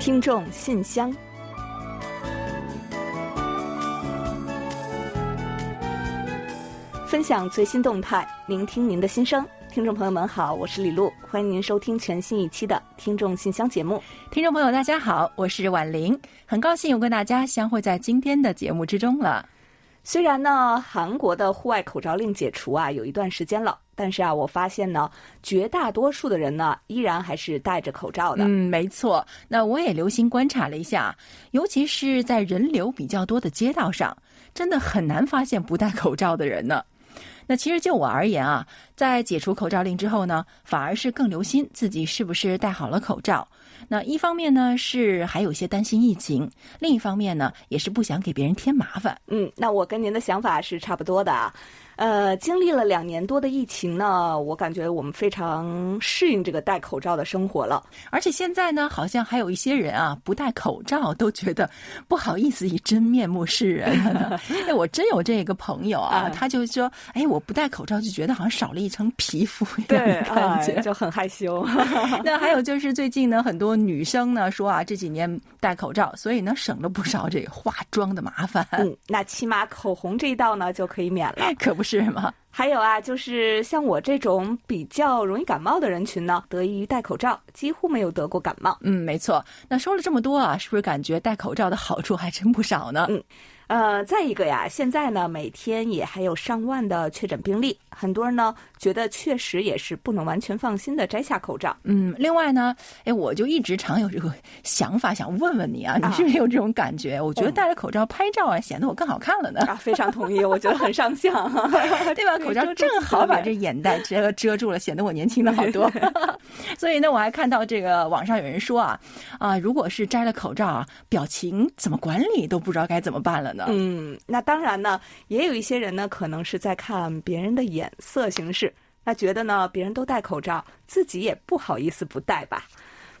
听众信箱，分享最新动态，聆听您的心声。听众朋友们好，我是李璐，欢迎您收听全新一期的《听众信箱》节目。听众朋友大家好，我是婉玲，很高兴又跟大家相会在今天的节目之中了。虽然呢，韩国的户外口罩令解除啊，有一段时间了。但是啊，我发现呢，绝大多数的人呢，依然还是戴着口罩的。嗯，没错。那我也留心观察了一下，尤其是在人流比较多的街道上，真的很难发现不戴口罩的人呢。那其实就我而言啊，在解除口罩令之后呢，反而是更留心自己是不是戴好了口罩。那一方面呢，是还有些担心疫情；另一方面呢，也是不想给别人添麻烦。嗯，那我跟您的想法是差不多的啊。呃，经历了两年多的疫情呢，我感觉我们非常适应这个戴口罩的生活了。而且现在呢，好像还有一些人啊，不戴口罩都觉得不好意思以真面目示人。哎，我真有这个朋友啊，他就说，哎，我不戴口罩就觉得好像少了一层皮肤一样的感觉，就很害羞。那还有就是最近呢，很多女生呢说啊，这几年戴口罩，所以呢省了不少这个化妆的麻烦。嗯，那起码口红这一道呢就可以免了，可不。是吗？还有啊，就是像我这种比较容易感冒的人群呢，得益于戴口罩，几乎没有得过感冒。嗯，没错。那说了这么多啊，是不是感觉戴口罩的好处还真不少呢？嗯。呃，再一个呀，现在呢，每天也还有上万的确诊病例，很多人呢觉得确实也是不能完全放心的摘下口罩。嗯，另外呢，哎，我就一直常有这个想法，想问问你啊，你是不是有这种感觉？我觉得戴着口罩拍照啊，显得我更好看了呢。啊，非常同意，我觉得很上相，对吧？口罩正好把这眼袋遮遮住了，显得我年轻了好多。所以呢，我还看到这个网上有人说啊，啊，如果是摘了口罩啊，表情怎么管理都不知道该怎么办了呢。嗯，那当然呢，也有一些人呢，可能是在看别人的眼色行事，那觉得呢，别人都戴口罩，自己也不好意思不戴吧。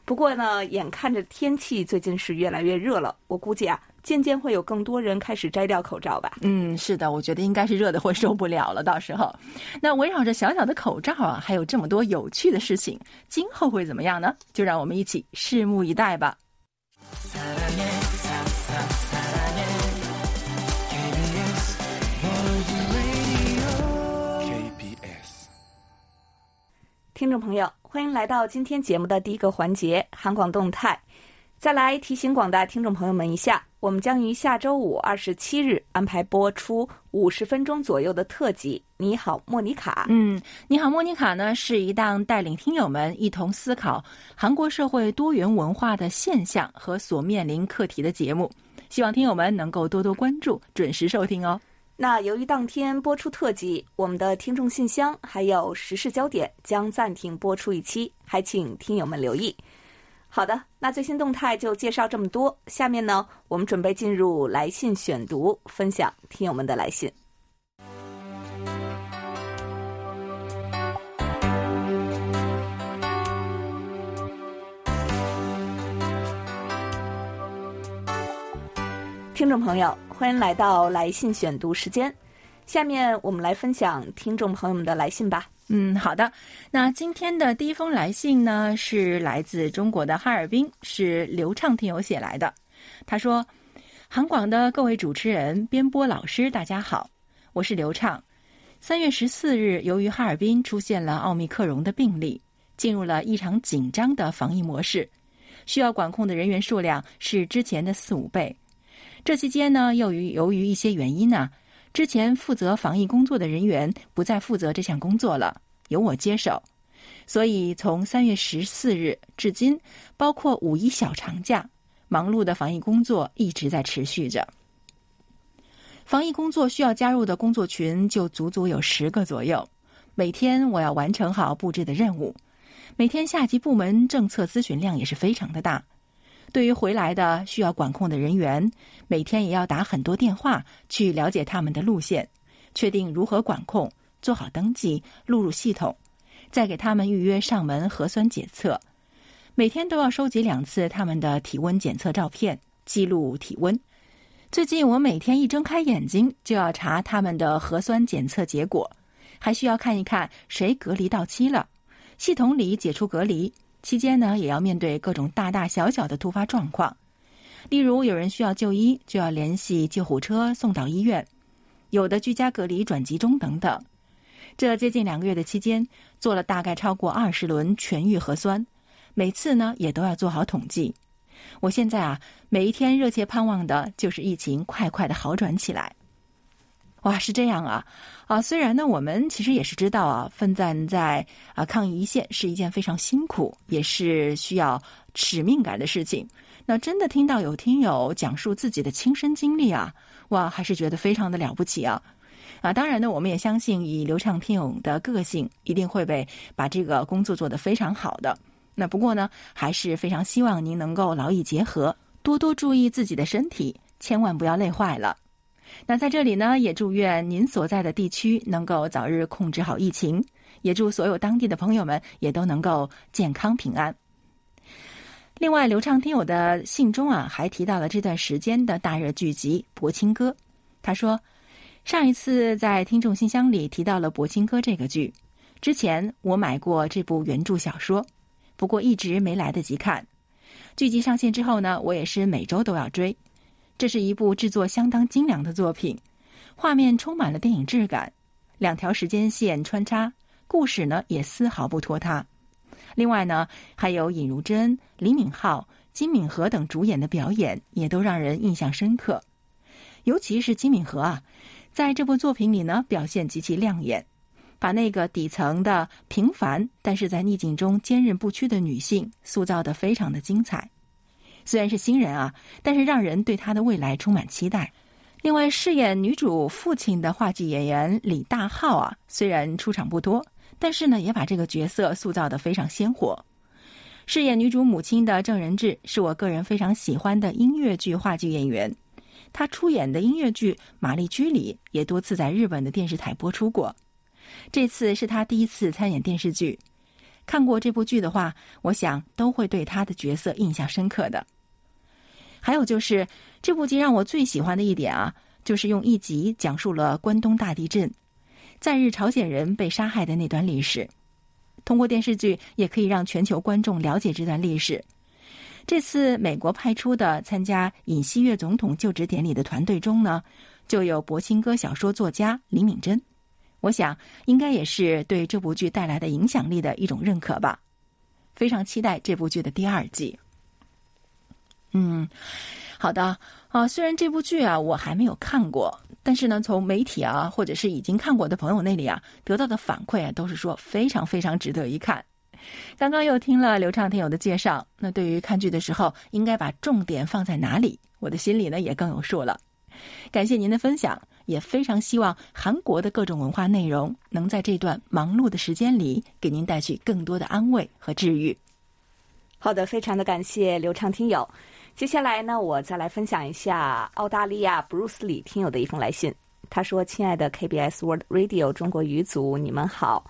不过呢，眼看着天气最近是越来越热了，我估计啊，渐渐会有更多人开始摘掉口罩吧。嗯，是的，我觉得应该是热的会受不了了。到时候，那围绕着小小的口罩啊，还有这么多有趣的事情，今后会怎么样呢？就让我们一起拭目以待吧。听众朋友，欢迎来到今天节目的第一个环节——韩广动态。再来提醒广大听众朋友们一下，我们将于下周五二十七日安排播出五十分钟左右的特辑《你好，莫妮卡》。嗯，《你好，莫妮卡》呢是一档带领听友们一同思考韩国社会多元文化的现象和所面临课题的节目，希望听友们能够多多关注，准时收听哦。那由于当天播出特辑，我们的听众信箱还有时事焦点将暂停播出一期，还请听友们留意。好的，那最新动态就介绍这么多。下面呢，我们准备进入来信选读，分享听友们的来信。听众朋友，欢迎来到来信选读时间。下面我们来分享听众朋友们的来信吧。嗯，好的。那今天的第一封来信呢，是来自中国的哈尔滨，是刘畅听友写来的。他说：“韩广的各位主持人、编播老师，大家好，我是刘畅。三月十四日，由于哈尔滨出现了奥密克戎的病例，进入了异常紧张的防疫模式，需要管控的人员数量是之前的四五倍。”这期间呢，由于由于一些原因呢，之前负责防疫工作的人员不再负责这项工作了，由我接手。所以从三月十四日至今，包括五一小长假，忙碌的防疫工作一直在持续着。防疫工作需要加入的工作群就足足有十个左右，每天我要完成好布置的任务，每天下级部门政策咨询量也是非常的大。对于回来的需要管控的人员，每天也要打很多电话去了解他们的路线，确定如何管控，做好登记，录入系统，再给他们预约上门核酸检测。每天都要收集两次他们的体温检测照片，记录体温。最近我每天一睁开眼睛就要查他们的核酸检测结果，还需要看一看谁隔离到期了，系统里解除隔离。期间呢也要面对各种大大小小的突发状况，例如有人需要就医，就要联系救护车送到医院；有的居家隔离转集中等等。这接近两个月的期间，做了大概超过二十轮全愈核酸，每次呢也都要做好统计。我现在啊，每一天热切盼望的就是疫情快快的好转起来。哇，是这样啊，啊，虽然呢，我们其实也是知道啊，奋战在啊抗疫一线是一件非常辛苦，也是需要使命感的事情。那真的听到有听友讲述自己的亲身经历啊，哇，还是觉得非常的了不起啊。啊，当然呢，我们也相信以流畅听友的个性，一定会被把这个工作做得非常好的。那不过呢，还是非常希望您能够劳逸结合，多多注意自己的身体，千万不要累坏了。那在这里呢，也祝愿您所在的地区能够早日控制好疫情，也祝所有当地的朋友们也都能够健康平安。另外，流畅听友的信中啊，还提到了这段时间的大热剧集《柏青哥》，他说。上一次在听众信箱里提到了《柏青哥》这个剧，之前我买过这部原著小说，不过一直没来得及看。剧集上线之后呢，我也是每周都要追。这是一部制作相当精良的作品，画面充满了电影质感，两条时间线穿插，故事呢也丝毫不拖沓。另外呢，还有尹如珍、李敏镐、金敏和等主演的表演，也都让人印象深刻。尤其是金敏和啊。在这部作品里呢，表现极其亮眼，把那个底层的平凡，但是在逆境中坚韧不屈的女性塑造的非常的精彩。虽然是新人啊，但是让人对她的未来充满期待。另外，饰演女主父亲的话剧演员李大浩啊，虽然出场不多，但是呢，也把这个角色塑造的非常鲜活。饰演女主母亲的郑仁志是我个人非常喜欢的音乐剧话剧演员。他出演的音乐剧《玛丽居里》也多次在日本的电视台播出过，这次是他第一次参演电视剧。看过这部剧的话，我想都会对他的角色印象深刻的。还有就是这部剧让我最喜欢的一点啊，就是用一集讲述了关东大地震，在日朝鲜人被杀害的那段历史。通过电视剧，也可以让全球观众了解这段历史。这次美国派出的参加尹锡悦总统就职典礼的团队中呢，就有柏青哥小说作家李敏珍，我想应该也是对这部剧带来的影响力的一种认可吧。非常期待这部剧的第二季。嗯，好的啊，虽然这部剧啊我还没有看过，但是呢，从媒体啊或者是已经看过的朋友那里啊得到的反馈啊，都是说非常非常值得一看。刚刚又听了刘畅听友的介绍，那对于看剧的时候应该把重点放在哪里，我的心里呢也更有数了。感谢您的分享，也非常希望韩国的各种文化内容能在这段忙碌的时间里给您带去更多的安慰和治愈。好的，非常的感谢刘畅听友。接下来呢，我再来分享一下澳大利亚布鲁斯里听友的一封来信。他说：“亲爱的 KBS World Radio 中国语组，你们好。”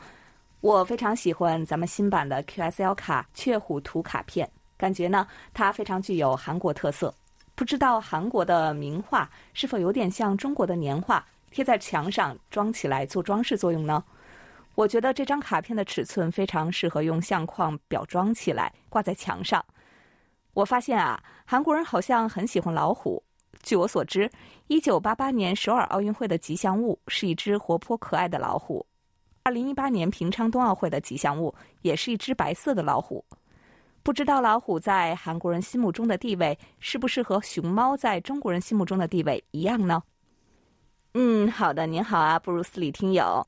我非常喜欢咱们新版的 QSL 卡雀虎图卡片，感觉呢它非常具有韩国特色。不知道韩国的名画是否有点像中国的年画，贴在墙上装起来做装饰作用呢？我觉得这张卡片的尺寸非常适合用相框裱装起来挂在墙上。我发现啊，韩国人好像很喜欢老虎。据我所知，一九八八年首尔奥运会的吉祥物是一只活泼可爱的老虎。二零一八年平昌冬奥会的吉祥物也是一只白色的老虎，不知道老虎在韩国人心目中的地位是不是和熊猫在中国人心目中的地位一样呢？嗯，好的，您好啊，布鲁斯李听友。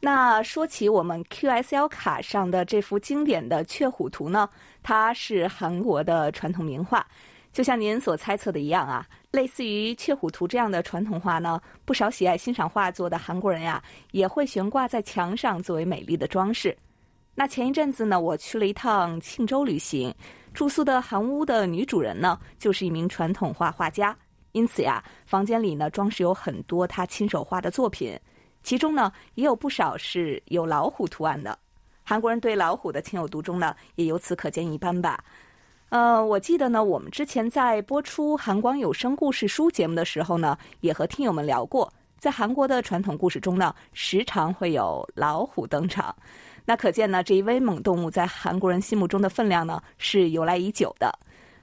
那说起我们 QSL 卡上的这幅经典的雀虎图呢，它是韩国的传统名画。就像您所猜测的一样啊，类似于《雀虎图》这样的传统画呢，不少喜爱欣赏画作的韩国人呀，也会悬挂在墙上作为美丽的装饰。那前一阵子呢，我去了一趟庆州旅行，住宿的韩屋的女主人呢，就是一名传统画画家，因此呀，房间里呢装饰有很多她亲手画的作品，其中呢也有不少是有老虎图案的。韩国人对老虎的情有独钟呢，也由此可见一斑吧。呃，我记得呢，我们之前在播出韩光有声故事书节目的时候呢，也和听友们聊过，在韩国的传统故事中呢，时常会有老虎登场。那可见呢，这一威猛动物在韩国人心目中的分量呢是由来已久的。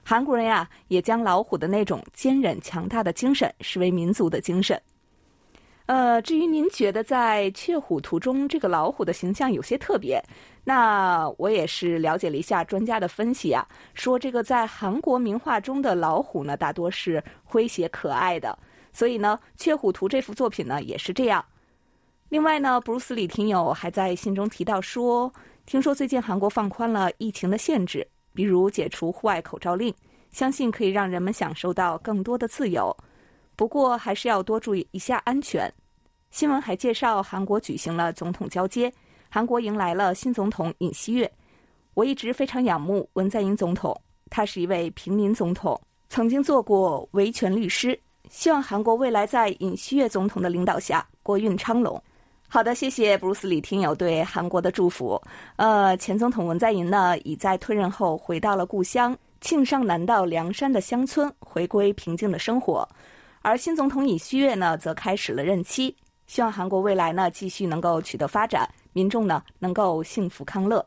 韩国人呀，也将老虎的那种坚韧强大的精神视为民族的精神。呃，至于您觉得在《雀虎图》中这个老虎的形象有些特别，那我也是了解了一下专家的分析啊，说这个在韩国名画中的老虎呢，大多是诙谐可爱的，所以呢，《雀虎图》这幅作品呢也是这样。另外呢，布鲁斯李听友还在信中提到说，听说最近韩国放宽了疫情的限制，比如解除户外口罩令，相信可以让人们享受到更多的自由。不过还是要多注意一下安全。新闻还介绍，韩国举行了总统交接，韩国迎来了新总统尹锡悦。我一直非常仰慕文在寅总统，他是一位平民总统，曾经做过维权律师。希望韩国未来在尹锡悦总统的领导下国运昌隆。好的，谢谢布鲁斯李听友对韩国的祝福。呃，前总统文在寅呢，已在退任后回到了故乡庆尚南道凉山的乡村，回归平静的生活。而新总统尹锡悦呢，则开始了任期，希望韩国未来呢继续能够取得发展，民众呢能够幸福康乐。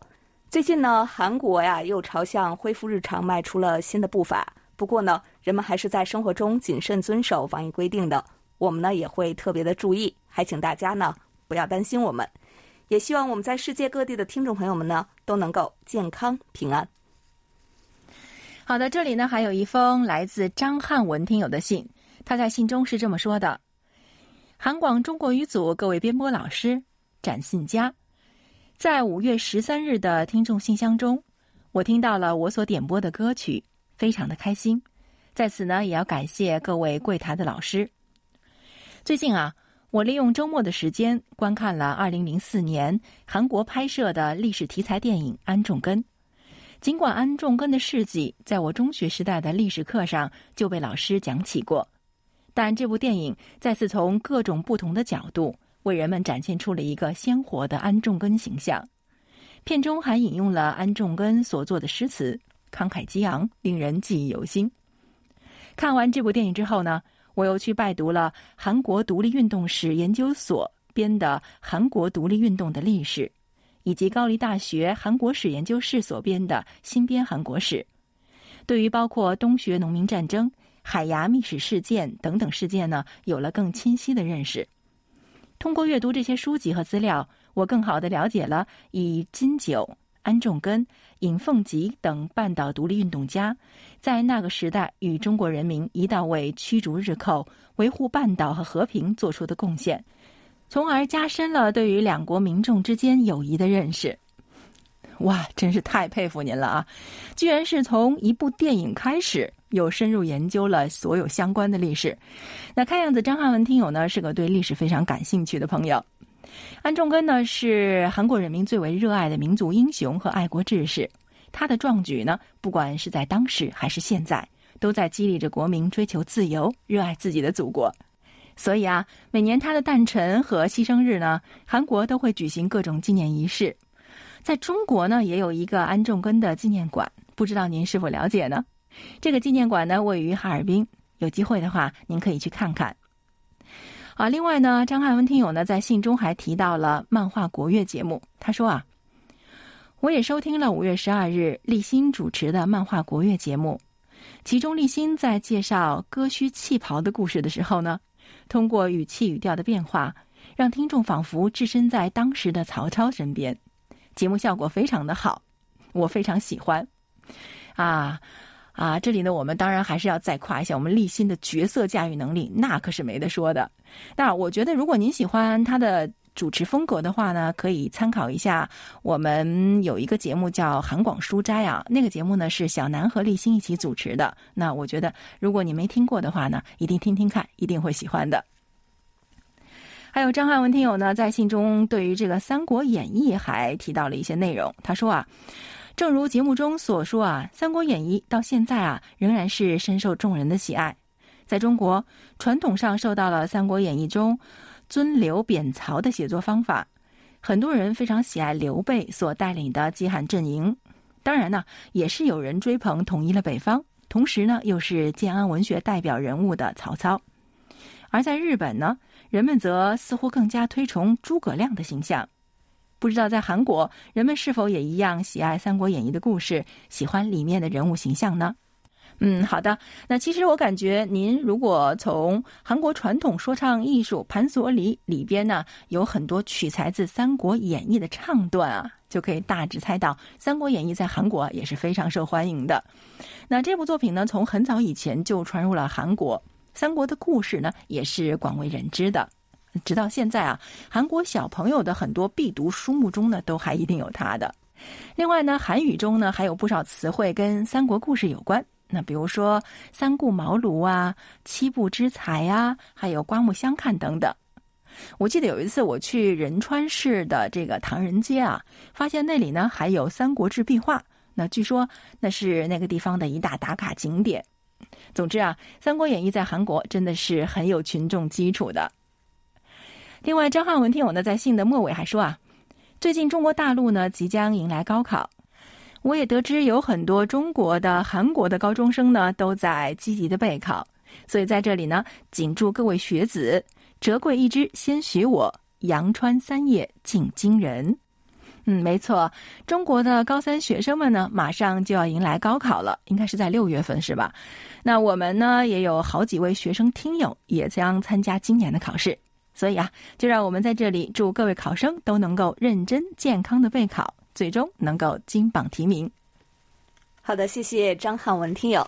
最近呢，韩国呀又朝向恢复日常迈出了新的步伐。不过呢，人们还是在生活中谨慎遵守防疫规定的。我们呢也会特别的注意，还请大家呢不要担心我们。也希望我们在世界各地的听众朋友们呢都能够健康平安。好的，这里呢还有一封来自张汉文听友的信。他在信中是这么说的：“韩广中国语组各位编播老师，展信佳，在五月十三日的听众信箱中，我听到了我所点播的歌曲，非常的开心。在此呢，也要感谢各位柜台的老师。最近啊，我利用周末的时间观看了二零零四年韩国拍摄的历史题材电影《安重根》。尽管安重根的事迹在我中学时代的历史课上就被老师讲起过。”但这部电影再次从各种不同的角度为人们展现出了一个鲜活的安重根形象。片中还引用了安重根所作的诗词，慷慨激昂，令人记忆犹新。看完这部电影之后呢，我又去拜读了韩国独立运动史研究所编的《韩国独立运动的历史》，以及高丽大学韩国史研究室所编的新编韩国史。对于包括东学农民战争。海牙密史事件等等事件呢，有了更清晰的认识。通过阅读这些书籍和资料，我更好的了解了以金九、安重根、尹凤吉等半岛独立运动家，在那个时代与中国人民一道为驱逐日寇、维护半岛和和平做出的贡献，从而加深了对于两国民众之间友谊的认识。哇，真是太佩服您了啊！居然是从一部电影开始。又深入研究了所有相关的历史。那看样子张汉文听友呢是个对历史非常感兴趣的朋友。安重根呢是韩国人民最为热爱的民族英雄和爱国志士，他的壮举呢，不管是在当时还是现在，都在激励着国民追求自由，热爱自己的祖国。所以啊，每年他的诞辰和牺牲日呢，韩国都会举行各种纪念仪式。在中国呢，也有一个安重根的纪念馆，不知道您是否了解呢？这个纪念馆呢，位于哈尔滨，有机会的话，您可以去看看。啊，另外呢，张汉文听友呢在信中还提到了漫画国乐节目，他说啊，我也收听了五月十二日立新主持的漫画国乐节目，其中立新在介绍割须弃袍的故事的时候呢，通过语气语调的变化，让听众仿佛置身在当时的曹操身边，节目效果非常的好，我非常喜欢啊。啊，这里呢，我们当然还是要再夸一下我们立新的角色驾驭能力，那可是没得说的。那我觉得，如果您喜欢他的主持风格的话呢，可以参考一下我们有一个节目叫《韩广书斋》啊，那个节目呢是小南和立新一起主持的。那我觉得，如果你没听过的话呢，一定听听看，一定会喜欢的。还有张汉文听友呢，在信中对于这个《三国演义》还提到了一些内容，他说啊。正如节目中所说啊，《三国演义》到现在啊仍然是深受众人的喜爱。在中国传统上受到了《三国演义》中尊刘贬曹的写作方法，很多人非常喜爱刘备所带领的济汉阵营。当然呢，也是有人追捧统一了北方，同时呢又是建安文学代表人物的曹操。而在日本呢，人们则似乎更加推崇诸葛亮的形象。不知道在韩国人们是否也一样喜爱《三国演义》的故事，喜欢里面的人物形象呢？嗯，好的。那其实我感觉，您如果从韩国传统说唱艺术《盘索里》里边呢，有很多取材自《三国演义》的唱段啊，就可以大致猜到，《三国演义》在韩国也是非常受欢迎的。那这部作品呢，从很早以前就传入了韩国，三国的故事呢，也是广为人知的。直到现在啊，韩国小朋友的很多必读书目中呢，都还一定有它的。另外呢，韩语中呢，还有不少词汇跟三国故事有关。那比如说三顾茅庐啊、七步之才啊，还有刮目相看等等。我记得有一次我去仁川市的这个唐人街啊，发现那里呢还有《三国志》壁画。那据说那是那个地方的一大打卡景点。总之啊，《三国演义》在韩国真的是很有群众基础的。另外，张汉文听友呢在信的末尾还说啊，最近中国大陆呢即将迎来高考。我也得知有很多中国的、韩国的高中生呢，都在积极的备考，所以在这里呢，谨祝各位学子折桂一枝先许我，阳春三叶敬今人。嗯，没错，中国的高三学生们呢，马上就要迎来高考了，应该是在六月份，是吧？那我们呢，也有好几位学生听友也将参加今年的考试，所以啊，就让我们在这里祝各位考生都能够认真健康的备考。最终能够金榜题名。好的，谢谢张汉文听友。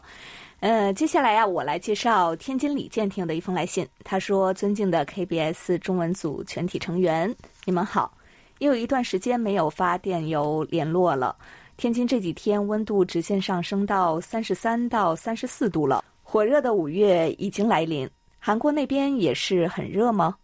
呃，接下来呀，我来介绍天津李健听友的一封来信。他说：“尊敬的 KBS 中文组全体成员，你们好，也有一段时间没有发电邮联络了。天津这几天温度直线上升到三十三到三十四度了，火热的五月已经来临。韩国那边也是很热吗？”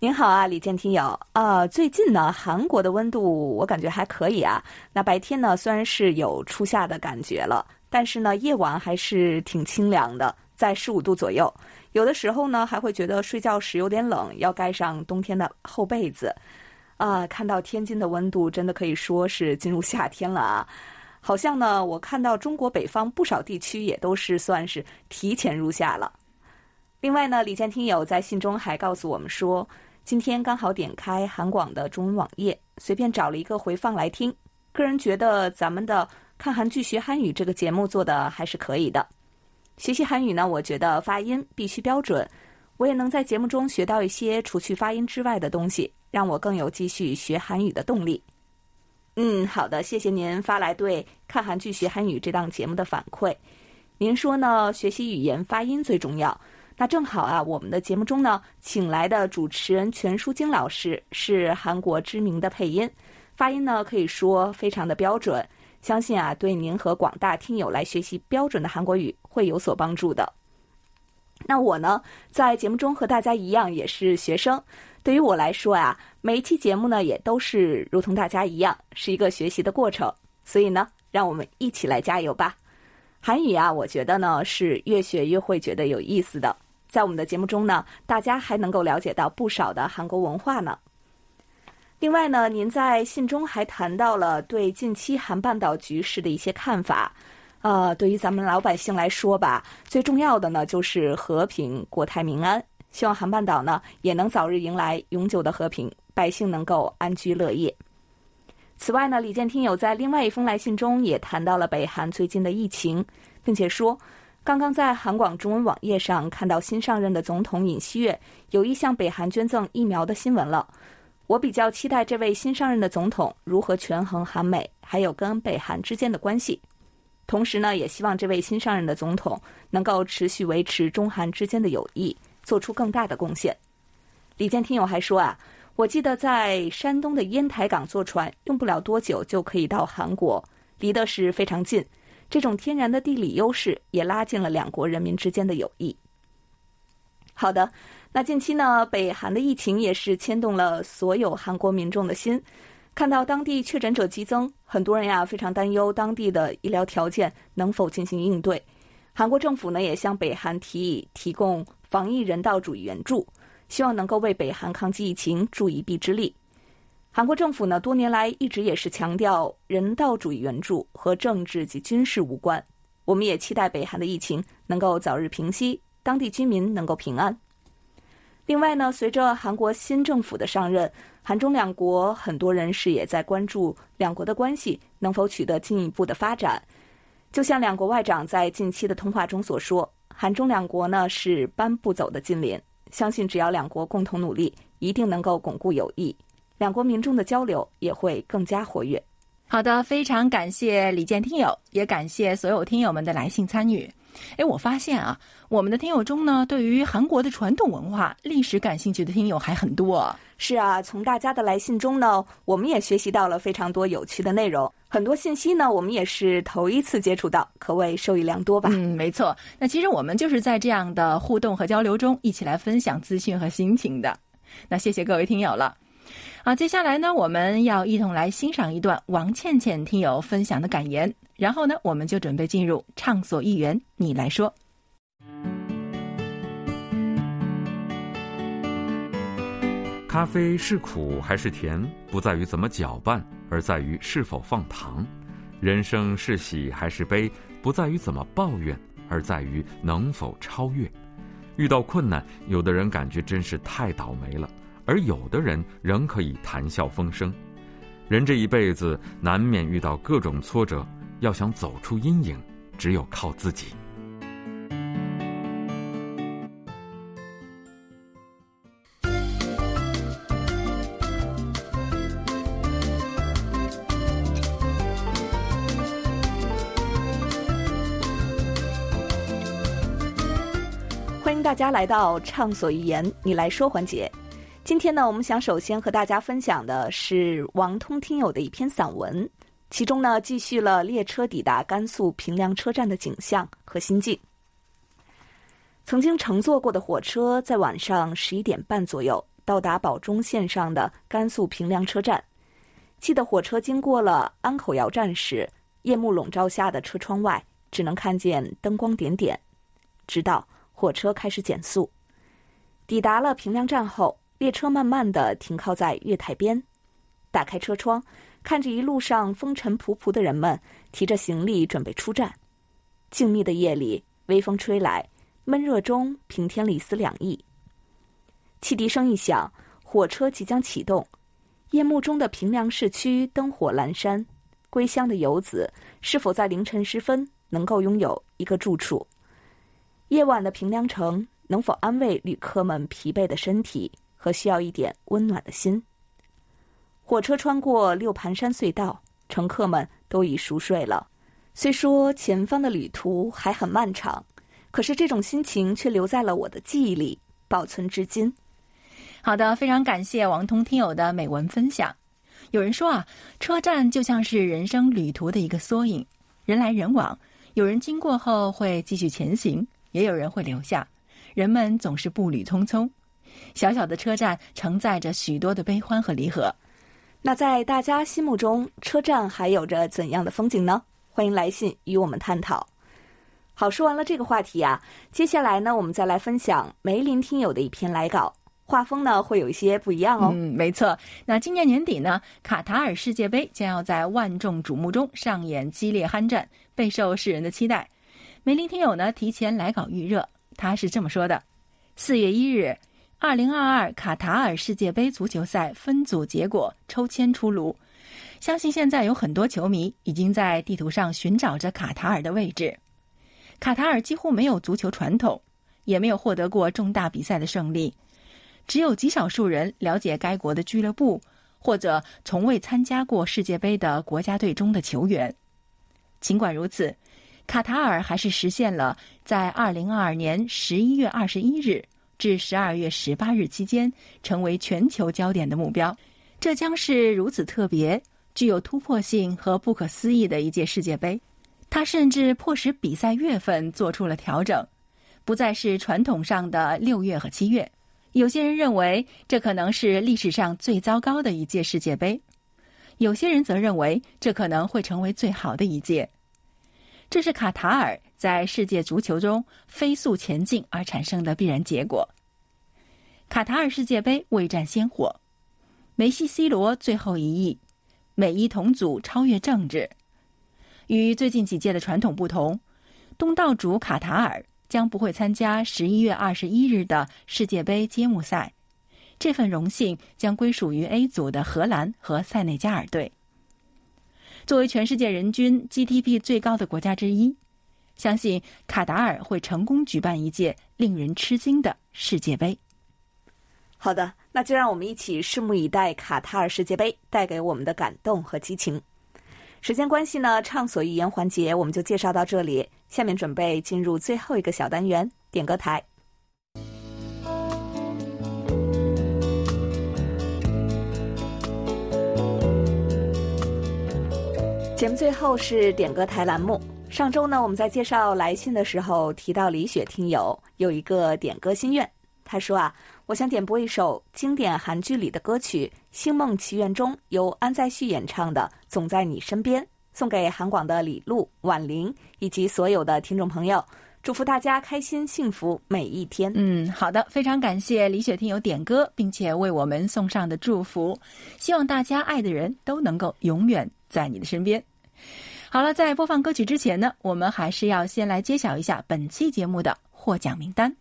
您好啊，李健听友啊，最近呢，韩国的温度我感觉还可以啊。那白天呢，虽然是有初夏的感觉了，但是呢，夜晚还是挺清凉的，在十五度左右。有的时候呢，还会觉得睡觉时有点冷，要盖上冬天的厚被子。啊，看到天津的温度，真的可以说是进入夏天了啊。好像呢，我看到中国北方不少地区也都是算是提前入夏了。另外呢，李健听友在信中还告诉我们说。今天刚好点开韩广的中文网页，随便找了一个回放来听。个人觉得咱们的看韩剧学韩语这个节目做的还是可以的。学习韩语呢，我觉得发音必须标准。我也能在节目中学到一些除去发音之外的东西，让我更有继续学韩语的动力。嗯，好的，谢谢您发来对看韩剧学韩语这档节目的反馈。您说呢？学习语言发音最重要。那正好啊，我们的节目中呢，请来的主持人全书晶老师是韩国知名的配音，发音呢可以说非常的标准，相信啊对您和广大听友来学习标准的韩国语会有所帮助的。那我呢，在节目中和大家一样也是学生，对于我来说啊，每一期节目呢也都是如同大家一样是一个学习的过程，所以呢，让我们一起来加油吧。韩语啊，我觉得呢是越学越会觉得有意思的。在我们的节目中呢，大家还能够了解到不少的韩国文化呢。另外呢，您在信中还谈到了对近期韩半岛局势的一些看法。呃，对于咱们老百姓来说吧，最重要的呢就是和平、国泰民安。希望韩半岛呢也能早日迎来永久的和平，百姓能够安居乐业。此外呢，李健听友在另外一封来信中也谈到了北韩最近的疫情，并且说。刚刚在韩广中文网页上看到新上任的总统尹锡悦有意向北韩捐赠疫苗的新闻了。我比较期待这位新上任的总统如何权衡韩美还有跟北韩之间的关系。同时呢，也希望这位新上任的总统能够持续维持中韩之间的友谊，做出更大的贡献。李健听友还说啊，我记得在山东的烟台港坐船，用不了多久就可以到韩国，离得是非常近。这种天然的地理优势也拉近了两国人民之间的友谊。好的，那近期呢，北韩的疫情也是牵动了所有韩国民众的心。看到当地确诊者激增，很多人呀非常担忧当地的医疗条件能否进行应对。韩国政府呢也向北韩提议提供防疫人道主义援助，希望能够为北韩抗击疫情助一臂之力。韩国政府呢，多年来一直也是强调人道主义援助和政治及军事无关。我们也期待北韩的疫情能够早日平息，当地居民能够平安。另外呢，随着韩国新政府的上任，韩中两国很多人士也在关注两国的关系能否取得进一步的发展。就像两国外长在近期的通话中所说，韩中两国呢是搬不走的近邻，相信只要两国共同努力，一定能够巩固友谊，两国民众的交流也会更加活跃。好的，非常感谢李健听友，也感谢所有听友们的来信参与。哎，我发现啊，我们的听友中呢，对于韩国的传统文化、历史感兴趣的听友还很多。是啊，从大家的来信中呢，我们也学习到了非常多有趣的内容，很多信息呢，我们也是头一次接触到，可谓受益良多吧。嗯，没错。那其实我们就是在这样的互动和交流中，一起来分享资讯和心情的。那谢谢各位听友了。好，接下来呢，我们要一同来欣赏一段王倩倩听友分享的感言。然后呢，我们就准备进入畅所欲言，你来说。咖啡是苦还是甜，不在于怎么搅拌，而在于是否放糖；人生是喜还是悲，不在于怎么抱怨，而在于能否超越。遇到困难，有的人感觉真是太倒霉了，而有的人仍可以谈笑风生。人这一辈子难免遇到各种挫折。要想走出阴影，只有靠自己。欢迎大家来到《畅所欲言》，你来说环节。今天呢，我们想首先和大家分享的是王通听友的一篇散文。其中呢，继续了列车抵达甘肃平凉车站的景象和心境。曾经乘坐过的火车在晚上十一点半左右到达保中线上的甘肃平凉车站。记得火车经过了安口窑站时，夜幕笼罩下的车窗外只能看见灯光点点。直到火车开始减速，抵达了平凉站后，列车慢慢的停靠在月台边，打开车窗。看着一路上风尘仆仆的人们提着行李准备出站，静谧的夜里，微风吹来，闷热中平添了一丝凉意。汽笛声一响，火车即将启动。夜幕中的平凉市区灯火阑珊，归乡的游子是否在凌晨时分能够拥有一个住处？夜晚的平凉城能否安慰旅客们疲惫的身体和需要一点温暖的心？火车穿过六盘山隧道，乘客们都已熟睡了。虽说前方的旅途还很漫长，可是这种心情却留在了我的记忆里，保存至今。好的，非常感谢王通听友的美文分享。有人说啊，车站就像是人生旅途的一个缩影，人来人往，有人经过后会继续前行，也有人会留下。人们总是步履匆匆，小小的车站承载着许多的悲欢和离合。那在大家心目中，车站还有着怎样的风景呢？欢迎来信与我们探讨。好，说完了这个话题啊，接下来呢，我们再来分享梅林听友的一篇来稿，画风呢会有一些不一样哦。嗯，没错。那今年年底呢，卡塔尔世界杯将要在万众瞩目中上演激烈酣战，备受世人的期待。梅林听友呢提前来稿预热，他是这么说的：四月一日。二零二二卡塔尔世界杯足球赛分组结果抽签出炉，相信现在有很多球迷已经在地图上寻找着卡塔尔的位置。卡塔尔几乎没有足球传统，也没有获得过重大比赛的胜利，只有极少数人了解该国的俱乐部或者从未参加过世界杯的国家队中的球员。尽管如此，卡塔尔还是实现了在二零二二年十一月二十一日。至十二月十八日期间，成为全球焦点的目标，这将是如此特别、具有突破性和不可思议的一届世界杯。它甚至迫使比赛月份做出了调整，不再是传统上的六月和七月。有些人认为这可能是历史上最糟糕的一届世界杯，有些人则认为这可能会成为最好的一届。这是卡塔尔在世界足球中飞速前进而产生的必然结果。卡塔尔世界杯未战先火，梅西、C 罗最后一役，美伊同组超越政治。与最近几届的传统不同，东道主卡塔尔将不会参加十一月二十一日的世界杯揭幕赛，这份荣幸将归属于 A 组的荷兰和塞内加尔队。作为全世界人均 GDP 最高的国家之一，相信卡达尔会成功举办一届令人吃惊的世界杯。好的，那就让我们一起拭目以待卡塔尔世界杯带给我们的感动和激情。时间关系呢，畅所欲言环节我们就介绍到这里。下面准备进入最后一个小单元——点歌台。节目最后是点歌台栏目。上周呢，我们在介绍来信的时候提到李雪听友有一个点歌心愿，他说啊，我想点播一首经典韩剧里的歌曲《星梦奇缘》中由安在旭演唱的《总在你身边》，送给韩广的李璐、婉玲以及所有的听众朋友，祝福大家开心幸福每一天。嗯，好的，非常感谢李雪听友点歌，并且为我们送上的祝福，希望大家爱的人都能够永远在你的身边。好了，在播放歌曲之前呢，我们还是要先来揭晓一下本期节目的获奖名单。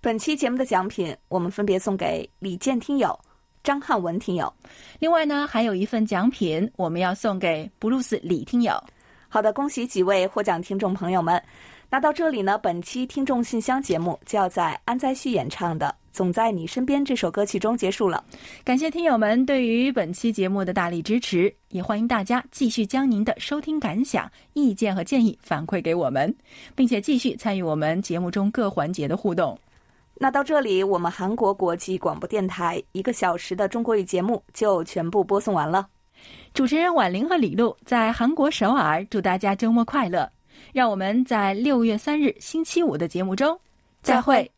本期节目的奖品，我们分别送给李健听友、张汉文听友。另外呢，还有一份奖品，我们要送给布鲁斯李听友。好的，恭喜几位获奖听众朋友们。那到这里呢，本期听众信箱节目就要在安在旭演唱的《总在你身边》这首歌曲中结束了。感谢听友们对于本期节目的大力支持，也欢迎大家继续将您的收听感想、意见和建议反馈给我们，并且继续参与我们节目中各环节的互动。那到这里，我们韩国国际广播电台一个小时的中国语节目就全部播送完了。主持人婉玲和李璐在韩国首尔，祝大家周末快乐。让我们在六月三日星期五的节目中再会。